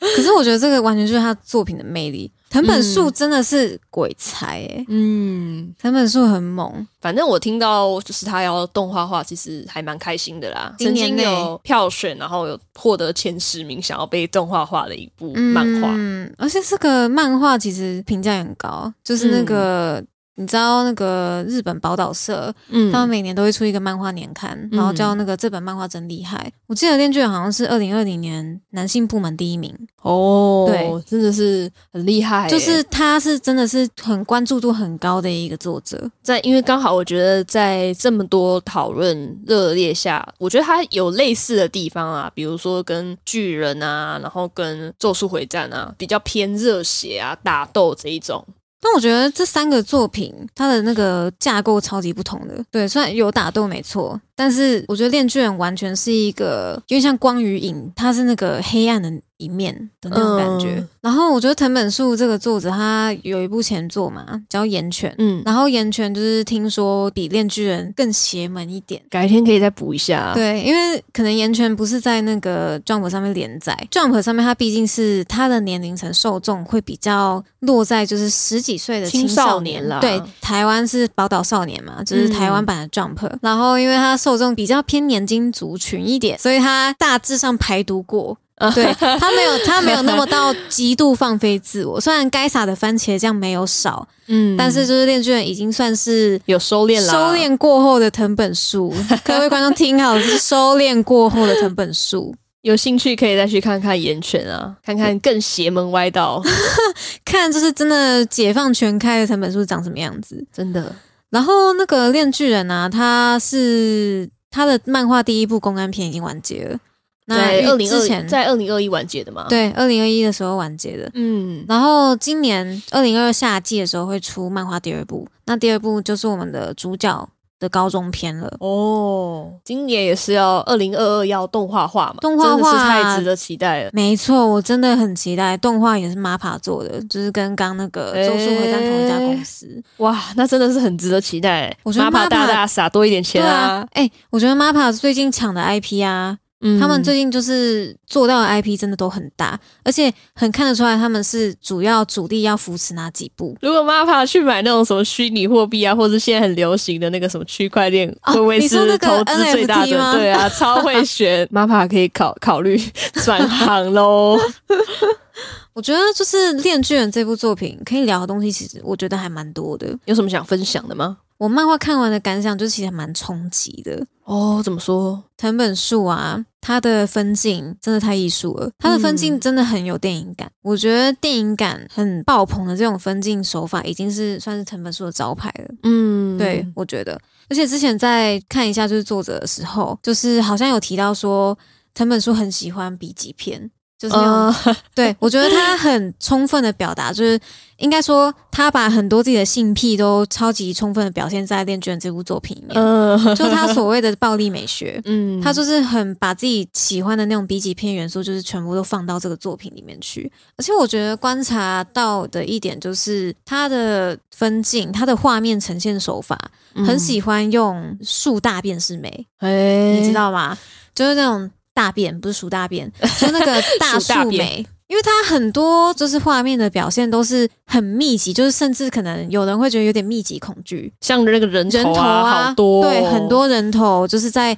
可是我觉得这个完全就是他作品的魅力。藤本树真的是鬼才诶、嗯，藤本树很猛，反正我听到就是他要动画化，其实还蛮开心的啦。曾经有票选，然后有获得前十名，想要被动画化的一部漫画。嗯，而且这个漫画其实评价也很高，就是那个、你知道那个日本宝岛社，嗯他们每年都会出一个漫画年刊，然后叫那个这本漫画真厉害。我记得《链锯人》好像是二零二零年男性部门第一名，哦，对，真的是很厉害耶。就是他是真的是很关注度很高的一个作者。在，因为刚好我觉得在这么多讨论热烈下，我觉得他有类似的地方啊，比如说跟巨人啊，然后跟咒术回战啊，比较偏热血啊、打斗这一种。但我觉得这三个作品它的那个架构超级不同的，对，虽然有打斗没错，但是我觉得《恋巨人》完全是一个有点像光与影，它是那个黑暗的一面的那种感觉。嗯。然后我觉得藤本树这个作者他有一部前作嘛，叫《岩泉》，嗯，然后《岩泉》就是听说比《恋巨人》更邪门一点。改天可以再补一下。，对，因为可能《岩泉》不是在那个 Jump 上面连载，Jump 上面它毕竟是它的年龄层受众会比较落在就是十几岁的青少少年。了对，台湾是宝岛少年嘛，就是台湾嗯版的 Jump、然后因为它受众比较偏年轻族群一点，所以它大致上排毒过。对他没有，他没有那么到极度放飞自我。虽然该撒的番茄酱没有少，嗯但是就是《链锯人》已经算是有收敛了，收敛过后的藤本树，各位观众听好，是收敛过后的藤本树。有兴趣可以再去看看《岩泉》啊，看看更邪门歪道，看就是真的解放全开的藤本树长什么样子。真的。然后那个《炼巨人》啊，他是他的漫画第一部公安片已经完结了，那二零之前在二零二一完结的嘛？，对二零二一的时候完结的。嗯，然后今年二零二夏季的时候会出漫画第二部，那第二部就是我们的主角的高中篇了。哦，今年也是要二零二二要动画化嘛，动画化是太值得期待了。没错，我真的很期待，动画也是 MAPPA 做的，就是跟刚那个《咒术回战》同一家公司。哇，那真的是很值得期待。我觉得 MAPPA MAPPA 大大撒多一点钱对啊啊，，哎、我觉得 MAPPA 最近抢的 IP 啊，嗯他们最近就是做到的 IP 真的都很大，而且很看得出来他们是主要主力要扶持哪几部。如果 MAPPA 去买那种什么虚拟货币啊，或者现在很流行的那个什么区块链，哦会不会是投资最大的？对啊，超会选 MAPPA 可以考考虑转行喽。我觉得就是《链锯人》这部作品可以聊的东西，其实我觉得还蛮多的。有什么想分享的吗？我漫画看完的感想，就其实还蛮冲击的。哦，怎么说？藤本树啊，他的分镜真的太艺术了，他的分镜嗯真的很有电影感。我觉得电影感很爆棚的这种分镜手法，已经是算是藤本树的招牌了。嗯，对，我觉得，而且之前在看一下就是作者的时候，就是好像有提到说，藤本树很喜欢笔记片，就是那种、呃，对我觉得他很充分的表达，就是应该说他把很多自己的性癖都超级充分的表现在《恋卷》这部作品里面，呃，就是他所谓的暴力美学。嗯，他就是很把自己喜欢的那种 B 级片元素，就是全部都放到这个作品里面去。而且我觉得观察到的一点就是，他的分镜、他的画面呈现手法，很喜欢用树大便是美，哎，你知道吗？就是那种大便，不是数大便，就那个大树莓。因为它很多就是画面的表现都是很密集，就是甚至可能有人会觉得有点密集恐惧，像那个人人头啊，好多、哦，对，很多人头就是在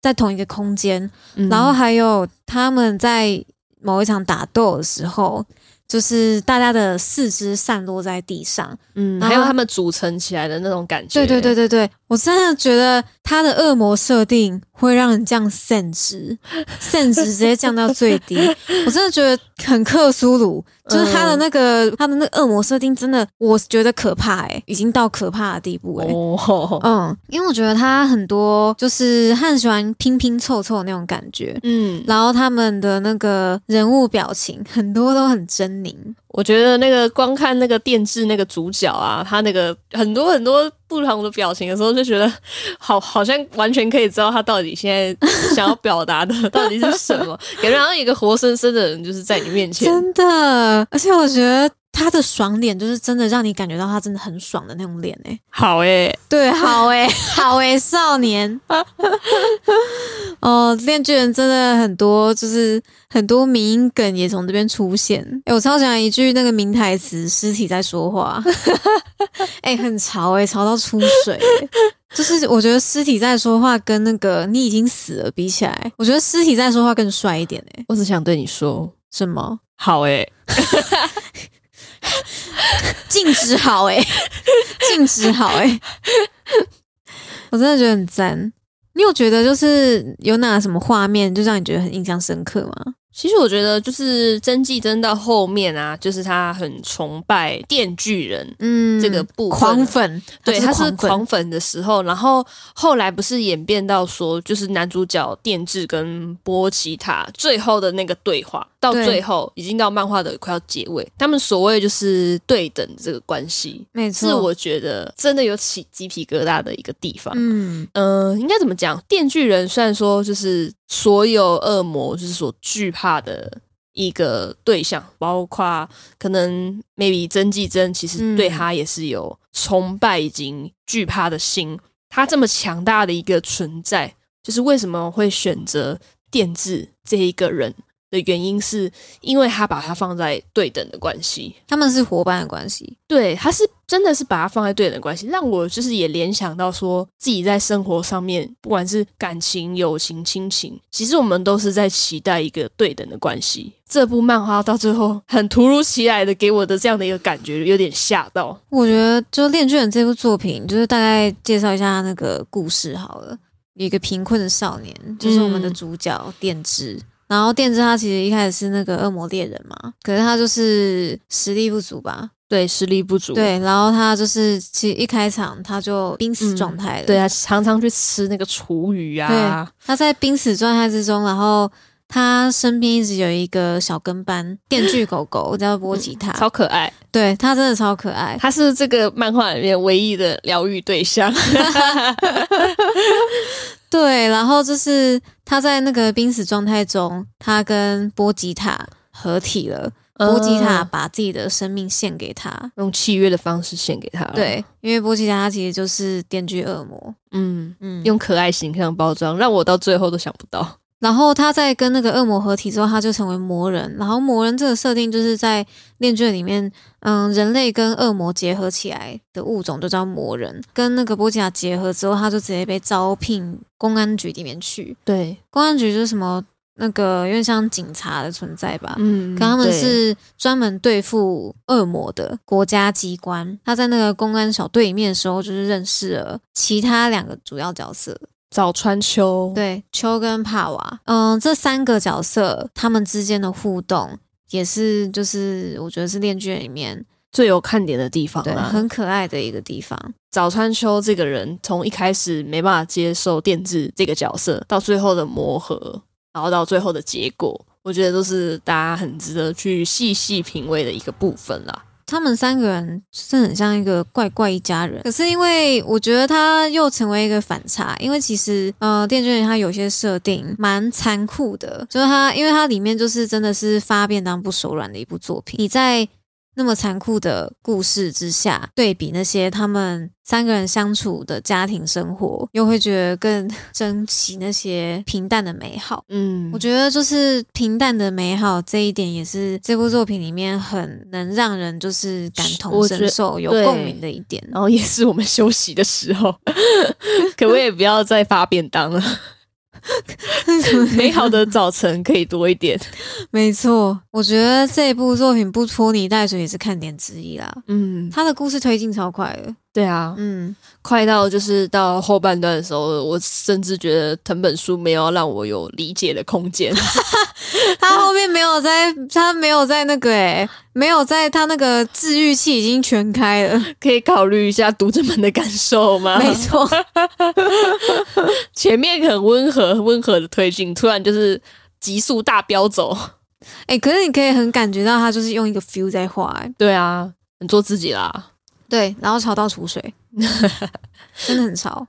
在同一个空间，嗯。然后还有他们在某一场打斗的时候，就是大家的四肢散落在地上，嗯，还有他们组成起来的那种感觉，对对对对对，我真的觉得他的恶魔设定会让人降肾值，肾值直接降到最低。我真的觉得很克苏鲁，就是他的那个、他的那个恶魔设定，真的我觉得可怕诶、已经到可怕的地步诶、哦，嗯，因为我觉得他很多就是他很喜欢拼拼凑凑的那种感觉，嗯，然后他们的那个人物表情很多都很狰狞，我觉得那个光看那个电视那个主角啊，他那个很多很多不同的表情的时候，就觉得好 好像完全可以知道他到底现在想要表达的 到底是什么，感觉好像一个活生生的人就是在你面前。真的，而且我觉得他的爽脸就是真的让你感觉到他真的很爽的那种脸诶、好诶、对，好诶、好诶、少年。哦，链巨人真的很多，就是很多迷音梗也从这边出现。诶、我超喜欢一句那个名台词：“尸体在说话。”哎、很潮诶、潮到出水、欸。就是我觉得尸体在说话跟那个你已经死了比起来，我觉得尸体在说话更帅一点诶、我只想对你说，什么？好诶、静止好哎、静止好哎、我真的觉得很赞。你有觉得就是有哪什么画面就让你觉得很印象深刻吗？其实我觉得就是真纪真到后面啊，就是他很崇拜电锯人。嗯，这个部分狂粉，对，他是狂粉，狂粉的时候，然后后来不是演变到说，就是男主角电治跟波奇塔最后的那个对话，到最后已经到漫画的快要结尾，他们所谓就是对等这个关系，没错，是我觉得真的有起鸡皮疙瘩的一个地方。嗯嗯、应该怎么讲？电锯人虽然说就是所有恶魔就是所惧怕的一个对象，包括可能 maybe 真纪真其实嗯对他也是有崇拜以及惧怕的心。他这么强大的一个存在，就是为什么会选择电治这一个人的原因，是因为他把它放在对等的关系。他们是伙伴的关系，对，他是真的是把它放在对等的关系，让我就是也联想到说自己在生活上面，不管是感情、友情、亲情，其实我们都是在期待一个对等的关系。这部漫画到最后很突如其来的给我的这样的一个感觉，有点吓到。我觉得就《恋巨人》这部作品，就是大概介绍一下那个故事好了。有一个贫困的少年，就是我们的嗯主角电之。然后电之他其实一开始是那个恶魔猎人嘛，可是他就是实力不足吧，对，实力不足。对，然后他就是其实一开场他就濒死状态了，对啊，常常去吃那个厨余啊。对他在濒死状态之中，然后他身边一直有一个小跟班 电锯狗狗叫波吉塔，超可爱，对他真的超可爱，他是这个漫画里面唯一的疗愈对象。对，然后就是他在那个濒死状态中，他跟波吉塔合体了，波吉塔嗯把自己的生命献给他。用契约的方式献给他。，对，因为波吉塔他其实就是电锯恶魔，嗯，嗯，用可爱形象包装，让我到最后都想不到。然后他在跟那个恶魔合体之后，他就成为魔人。然后魔人这个设定就是在恋卷里面，嗯，人类跟恶魔结合起来的物种就叫魔人。跟那个波吉亚结合之后，他就直接被招聘公安局里面去。对，公安局就是什么那个有点像警察的存在吧。嗯，可他们是专门对付恶魔的国家机关。他在那个公安小队里面的时候，就是认识了其他两个主要角色，早川秋，对，秋跟帕瓦，嗯，这三个角色他们之间的互动也是，就是我觉得是恋剧里面最有看点的地方对。很可爱的一个地方。早川秋这个人，从一开始没办法接受电治这个角色，到最后的磨合，然后到最后的结果，我觉得都是大家很值得去细细品味的一个部分啦。他们三个人真的很像一个怪怪一家人，可是因为我觉得他又成为一个反差，因为其实呃，电锯人它有些设定蛮残酷的，就是它因为它里面就是真的是发便当不手软的一部作品。你在那么残酷的故事之下，对比那些他们三个人相处的家庭生活，又会觉得更 珍惜那些平淡的美好。嗯我，觉得就是平淡的美好这一点，也是这部作品里面很能让人就是感同身受、有共鸣的一点。然后也是我们休息的时候，可不可以不要再发便当了？美好的早晨可以多一点。没错，我觉得这部作品不拖泥带水也是看点之一啦。嗯，他的故事推进超快的，对啊，嗯，快到就是到后半段的时候，我甚至觉得藤本书没有让我有理解的空间。他后面没有在，他没有在那个诶、没有在他那个治愈器已经全开了，可以考虑一下读者们的感受吗？没错，前面很温和、温和的推进，突然就是急速大飙走。哎、可是你可以很感觉到他就是用一个 feel 在画、欸，对啊，很做自己啦。对，然后潮到储水，真的很潮。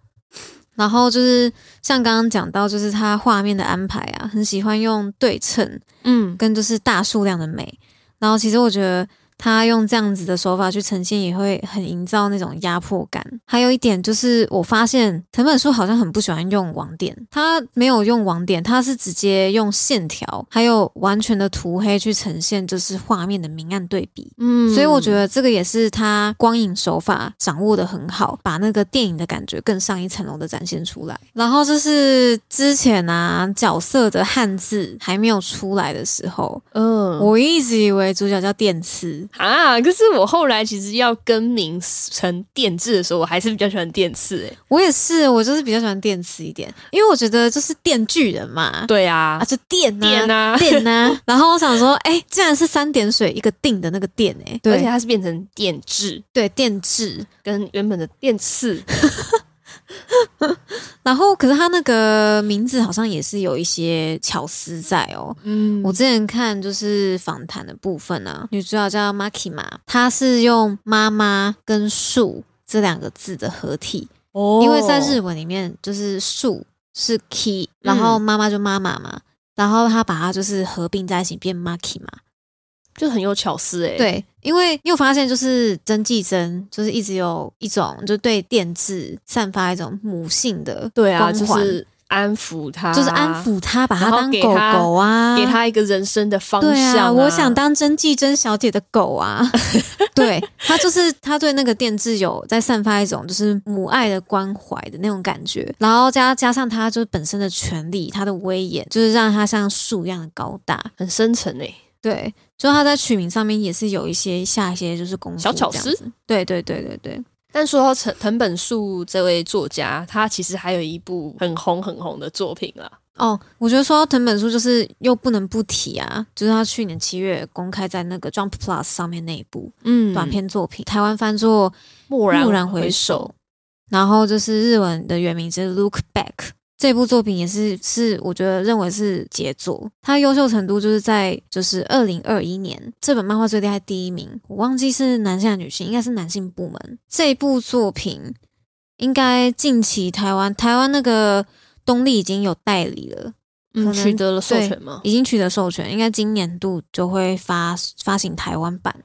然后就是像刚刚讲到，就是他画面的安排啊，很喜欢用对称嗯，跟就是大数量的美。然后其实我觉得他用这样子的手法去呈现，也会很营造那种压迫感。还有一点就是，我发现藤本树好像很不喜欢用网点，他没有用网点，他是直接用线条，还有完全的涂黑去呈现，就是画面的明暗对比。嗯所以我觉得这个也是他光影手法掌握的很好，把那个电影的感觉更上一层楼的展现出来。然后就是之前啊角色的汉字还没有出来的时候，嗯，我一直以为主角叫电次，啊，可是我后来其实要更名成电制的时候，我还是比较喜欢电刺诶。我也是，我就是比较喜欢电刺一点，因为我觉得就是电锯人嘛，对啊。啊，，就电呐、电啊，电呐、然后我想说，哎、竟然是三点水一个定的那个电、哎，而且它是变成电制，对，电制。跟原本的电次。然后，可是他那个名字好像也是有一些巧思在哦。嗯我之前看就是访谈的部分啊，女主角叫 Maki 嘛，她是用妈妈跟树这两个字的合体，哦因为在日文里面就是树是 key，然后妈妈就妈妈嘛，然后她把它就是合并在一起变 Maki 嘛。就很有巧思诶。，对，因为你有发现就是曾纪真就是一直有一种就对电治散发一种母性的对啊，就是安抚他，就是安抚他，把他当狗狗啊，给他一个人生的方向、啊，我想当曾纪真小姐的狗啊。对他就是他对那个电治有在散发一种就是母爱的关怀的那种感觉，然后加加上他就是本身的权利，他的威严，就是让他像树一样的高大。很深沉诶。对，就他在取名上面也是有一些下一些就是功夫小巧思。对对对对对，但说到藤藤本树这位作家，他其实还有一部很红很红的作品啦。哦，我觉得说到藤本树，就是又不能不提啊，就是他去年七月公开在那个 Jump Plus 上面那一部嗯短片作品，台湾翻作蓦然蓦然回首，然后就是日文的原名是 Look Back。这部作品也是是我觉得认为是杰作，它优秀程度就是在就是二零二一年这本漫画最厉害第一名，我忘记是男性还是女性，应该是男性部门。这部作品应该近期台湾台湾那个东立已经有代理了，嗯，取得了授对权吗？已经取得授权，应该今年度就会发发行台湾版。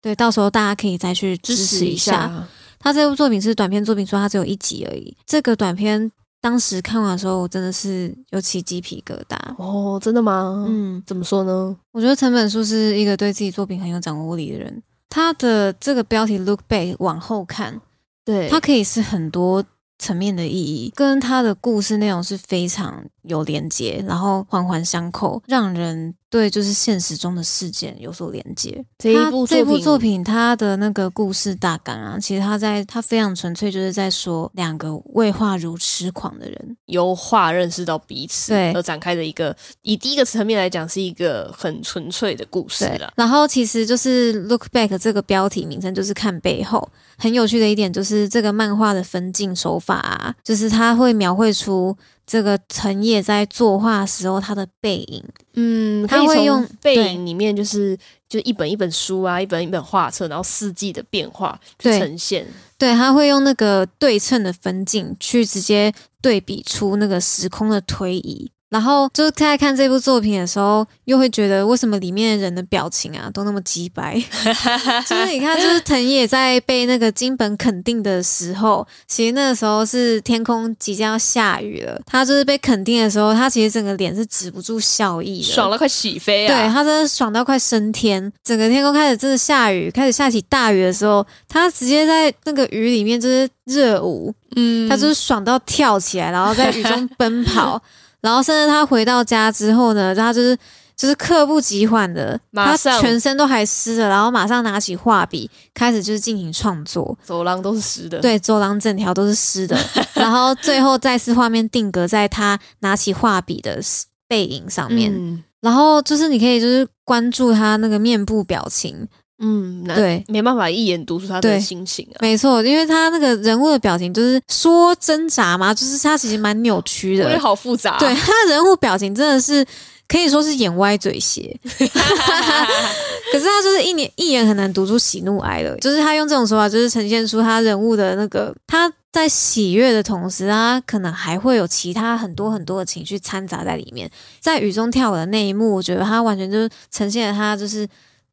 对，到时候大家可以再去支持一下。。他这部作品是短片作品，说它只有一集而已。这个短片当时看完的时候，我真的是有起鸡皮疙瘩。哦，真的吗？嗯，嗯，怎么说呢？我觉得藤本树是一个对自己作品很有掌握力的人。他的这个标题 “Look Back” 往后看，对，它可以是很多层面的意义，跟他的故事内容是非常有连接，然后环环相扣，让人对就是现实中的事件有所连接。这一部作品这部作品，它的那个故事大纲啊，其实他在他非常纯粹，就是在说两个为画如痴狂的人。由画认识到彼此，对而展开的一个，以第一个层面来讲，是一个很纯粹的故事了。，然后其实就是 “Look Back” 这个标题名称，就是看背后。很有趣的一点就是这个漫画的分镜手法啊，就是它会描绘出这个陈野在作画时候他的背影。嗯，他会用背影里面，就是就一本一本书啊，一本一本画册，然后四季的变化去呈现。对，他会用那个对称的分镜去直接对比出那个时空的推移。然后就是在看这部作品的时候，又会觉得为什么里面的人的表情啊都那么鸡白？就是你看，就是藤野在被那个金本肯定的时候，其实那个时候是天空即将要下雨了。他就是被肯定的时候，他其实整个脸是止不住笑意的，爽到快起飞啊！对他真的爽到快升天，整个天空开始真的下雨，开始下起大雨的时候，他直接在那个雨里面就是热舞，嗯他就是爽到跳起来，然后在雨中奔跑，然后甚至他回到家之后呢，他就是就是刻不及缓的，他马上。全身都还湿了，然后马上拿起画笔，开始就是进行创作。走廊都是湿的，，对，走廊整条都是湿的，然后最后再次画面定格在他拿起画笔的背影上面，嗯。然后就是你可以就是关注他那个面部表情，嗯，那对，没办法一眼读出他的心情啊。没错，因为他那个人物的表情就是说挣扎嘛，就是他其实蛮扭曲的。因为，好复杂、啊。对，他的人物表情真的是可以说是眼歪嘴斜，可是他就是一眼一眼很难读出喜怒哀乐，就是他用这种手法，就是呈现出他人物的那个他在喜悦的同时，他可能还会有其他很多很多的情绪掺杂在里面。在雨中跳舞的那一幕，我觉得他完全就是呈现了他就是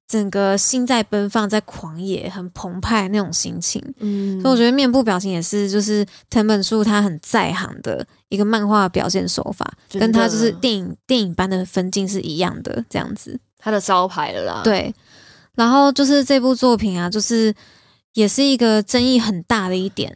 整个心在奔放，在狂野、很澎湃那种心情。嗯，所以我觉得面部表情也是，就是藤本树他很在行的一个漫画表现手法，跟他就是电影电影般的分镜是一样的，这样子。他的招牌了啦。，对，然后就是这部作品啊，就是也是一个争议很大的一点，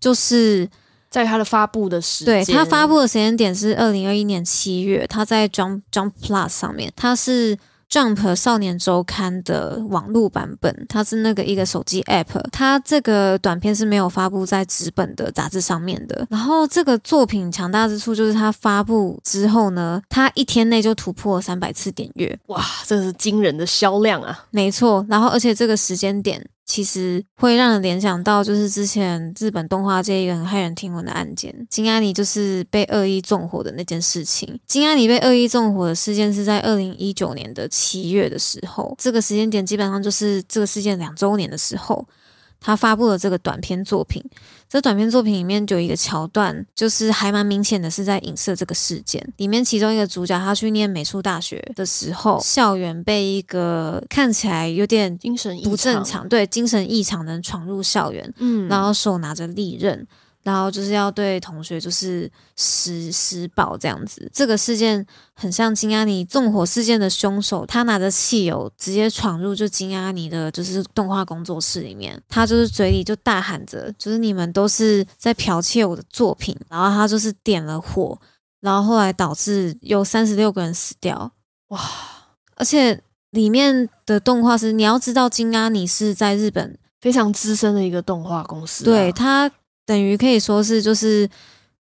就是在他的发布的时间，对它发布的时间点是二零二一年七月，它在 Jump Jump Plus 上面，它是 Jump 少年周刊的网络版本，它是那个一个手机 App，它这个短片是没有发布在纸本的杂志上面的。然后这个作品强大之处就是它发布之后呢，它一天内就突破了三百次点阅，哇，这是惊人的销量啊！没错。然后而且这个时间点。其实会让人联想到，就是之前日本动画界一个很骇人听闻的案件，金安妮就是被恶意纵火的那件事情。金安妮被恶意纵火的事件是在二零一九年的七月的时候，这个时间点基本上就是这个事件两周年的时候，他发布了这个短片作品。这短片作品里面就有一个桥段，就是还蛮明显的是在影射这个事件。里面其中一个主角他去念美术大学的时候，校园被一个看起来有点精神不正，常，对精神异常的人闯入校园，嗯，然后手拿着利刃，然后就是要对同学就是施施暴这样子。这个事件很像金阿尼纵火事件的凶手，他拿着汽油直接闯入就金阿尼的就是动画工作室里面，他就是嘴里就大喊着，就是你们都是在剽窃我的作品，然后他就是点了火，然后后来导致有三十六个人死掉，哇，而且。里面的动画师，你要知道，金阿尼是在日本非常资深的一个动画公司啊、对，他等于可以说是就是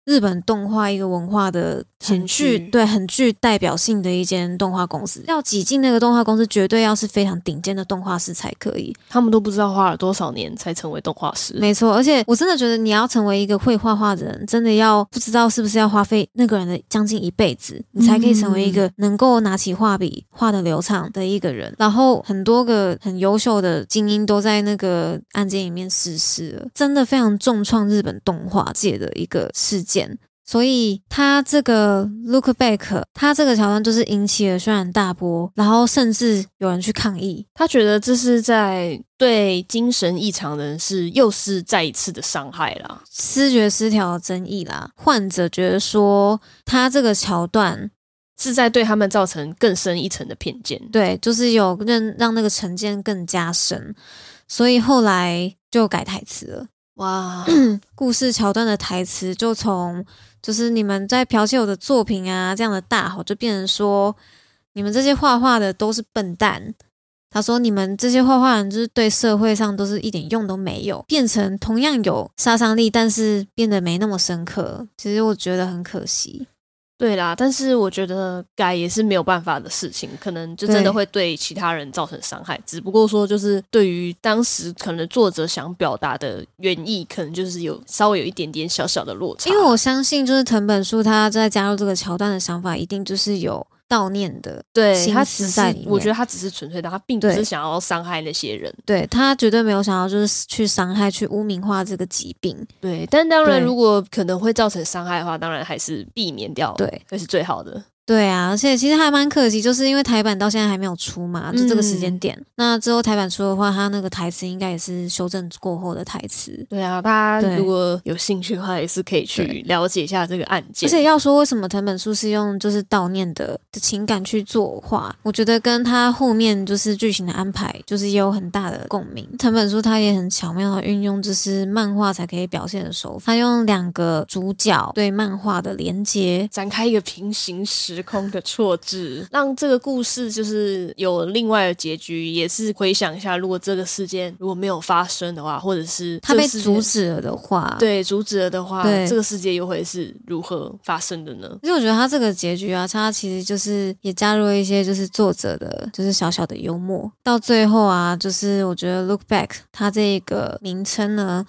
日本动画一个文化的很具对很具代表性的一间动画公司。要挤进那个动画公司，绝对要是非常顶尖的动画师才可以。他们都不知道花了多少年才成为动画师。没错，而且我真的觉得你要成为一个会画画的人，真的要不知道是不是要花费那个人的将近一辈子，你才可以成为一个能够拿起画笔画的流畅的一个人。然后很多个很优秀的精英都在那个案件里面逝世了，真的非常重创日本动画界的一个事件。所以他这个 look back，他这个桥段就是引起了轩然大波，然后甚至有人去抗议，他觉得这是在对精神异常人士又是再一次的伤害啦。视觉失调的争议啦。患者觉得说，他这个桥段，是在对他们造成更深一层的偏见。对，就是有让让那个成见更加深，所以后来就改台词了。哇，故事桥段的台词就从就是你们在剽窃我的作品啊这样的大吼，就变成说你们这些画画的都是笨蛋。他说：“你们这些画画人就是对社会上都是一点用都没有，变成同样有杀伤力，但是变得没那么深刻。其实我觉得很可惜。对啦，但是我觉得改也是没有办法的事情，可能就真的对会对其他人造成伤害。只不过说，就是对于当时可能作者想表达的原意，可能就是有稍微有一点点小小的落差。因为我相信，就是藤本树他在加入这个桥段的想法，一定就是有悼念的，对心他只是我觉得他只是纯粹的，他并不是想要伤害那些人。对他绝对没有想要就是去伤害、去污名化这个疾病。对，但当然，如果可能会造成伤害的话，当然还是避免掉，对，这是最好的。对啊，而且其实还蛮可惜，就是因为台版到现在还没有出嘛，就这个时间嗯点。那之后台版出的话，它那个台词应该也是修正过后的台词。对啊，大家对如果有兴趣的话，也是可以去了解一下这个案件。而且要说为什么藤本树是用就是悼念的的情感去作画，我觉得跟他后面就是剧情的安排，就是也有很大的共鸣。藤本树他也很巧妙的运用就是漫画才可以表现的手法，他用两个主角对漫画的连接，展开一个平行时空的错置，让这个故事就是有另外的结局。也是回想一下，如果这个事件如果没有发生的话，或者是他被阻止了的话，。对阻止了的话，对这个世界又会是如何发生的呢？其实我觉得他这个结局啊，他其实就是也加入了一些就是作者的，就是小小的幽默。到最后啊，就是我觉得 look back 它这个名称呢，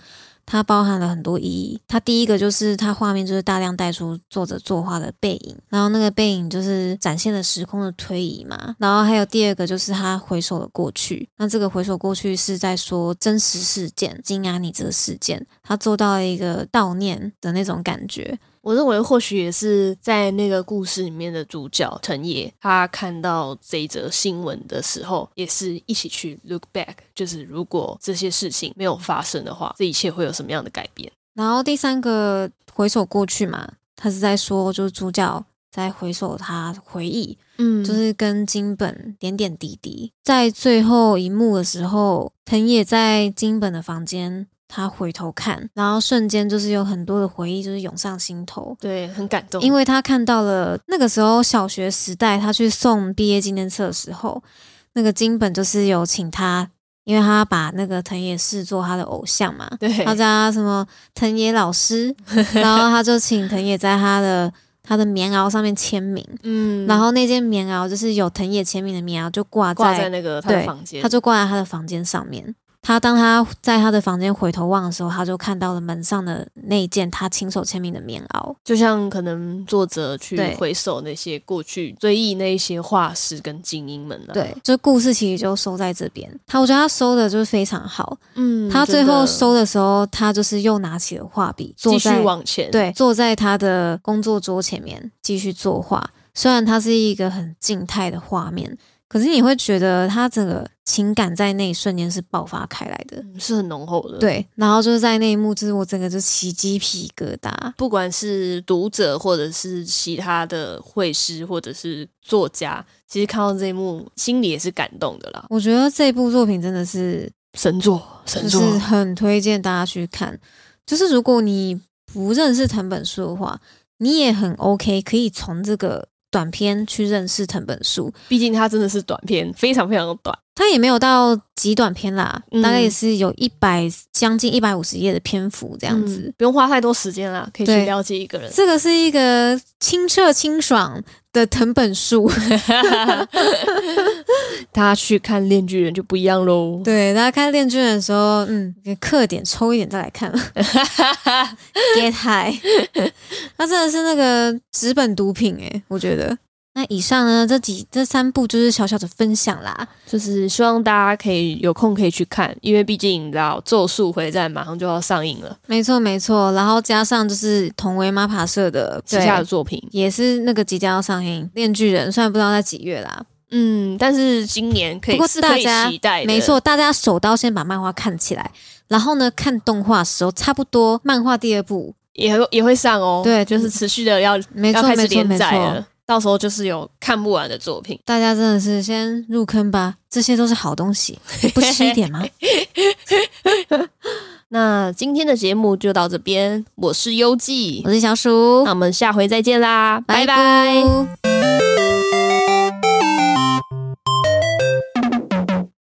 它包含了很多意义。它第一个就是它画面就是大量带出作者作画的背影，然后那个背影就是展现了时空的推移嘛。然后还有第二个就是他回首了过去，那这个回首过去是在说真实事件金安妮这个事件，他做到了一个悼念的那种感觉。我认为或许也是在那个故事里面的主角藤野，他看到这一则新闻的时候，也是一起去 look back，就是如果这些事情没有发生的话，这一切会有什么样的改变？然后第三个回首过去嘛，他是在说，就是主角在回首他回忆，嗯就是跟金本点点滴滴。在最后一幕的时候，藤野在金本的房间，他回头看，然后瞬间就是有很多的回忆，就是涌上心头。对，很感动，因为他看到了那个时候小学时代，他去送毕业纪念册的时候，那个金本就是有请他，因为他把那个藤野视作他的偶像嘛，对他叫他什么藤野老师，然后他就请藤野在他的他的棉袄上面签名，嗯然后那件棉袄就是有藤野签名的棉袄，就挂挂在在那个他的对房间，他就挂在他的房间上面。他当他在他的房间回头望的时候，他就看到了门上的那一件他亲手签名的棉袄。就像可能作者去回首那些过去追忆那一些画师跟精英们了，对，就故事其实就收在这边。他我觉得他收的就是非常好。嗯，他最后收的时候，他就是又拿起了画笔，坐继续往前，对坐在他的工作桌前面继续作画。虽然它是一个很静态的画面，可是你会觉得他整个情感在那一瞬间是爆发开来的。嗯是很浓厚的，。对，然后就是在那一幕，就是我整个就起鸡皮疙瘩。不管是读者或者是其他的绘师或者是作家，其实看到这一幕，心里也是感动的啦。我觉得这部作品真的是神作，神就作，是很推荐大家去看。就是如果你不认识藤本树的话，你也很 OK，可以从这个短篇去认识藤本树。毕竟它真的是短篇，非常非常的短。它也没有到极短篇啦，嗯大概也是有一百将近一百五十页的篇幅这这样子。嗯不用花太多时间啦，可以去对了解一个人。这个是一个清澈清爽的藤本树，大家去看《链锯人》就不一样喽。对大家看《链锯人》的时候，嗯，给刻点抽一点再来看，get high，它真的是那个纸本毒品诶、我觉得。那以上呢，这几这三部就是小小的分享啦。就是希望大家可以有空可以去看，因为毕竟你知道《咒术回战》马上就要上映了，没错没错，然后加上就是同为 MAPA 社的旗下的作品。也是那个即将要上映《链锯人》，虽然不知道在几月啦，嗯，但是今年可以不过是大家期待，没错，大家手刀先把漫画看起来，然后呢看动画的时候，差不多漫画第二部，也会也会上哦。对就是持续的要没错要开始没错没连载错了，，到时候就是有看不完的作品。大家真的是先入坑吧，这些都是好东西，不吃一点吗？那今天的节目就到这边，我是优记我，是小鼠那，我们下回再见啦，拜拜拜拜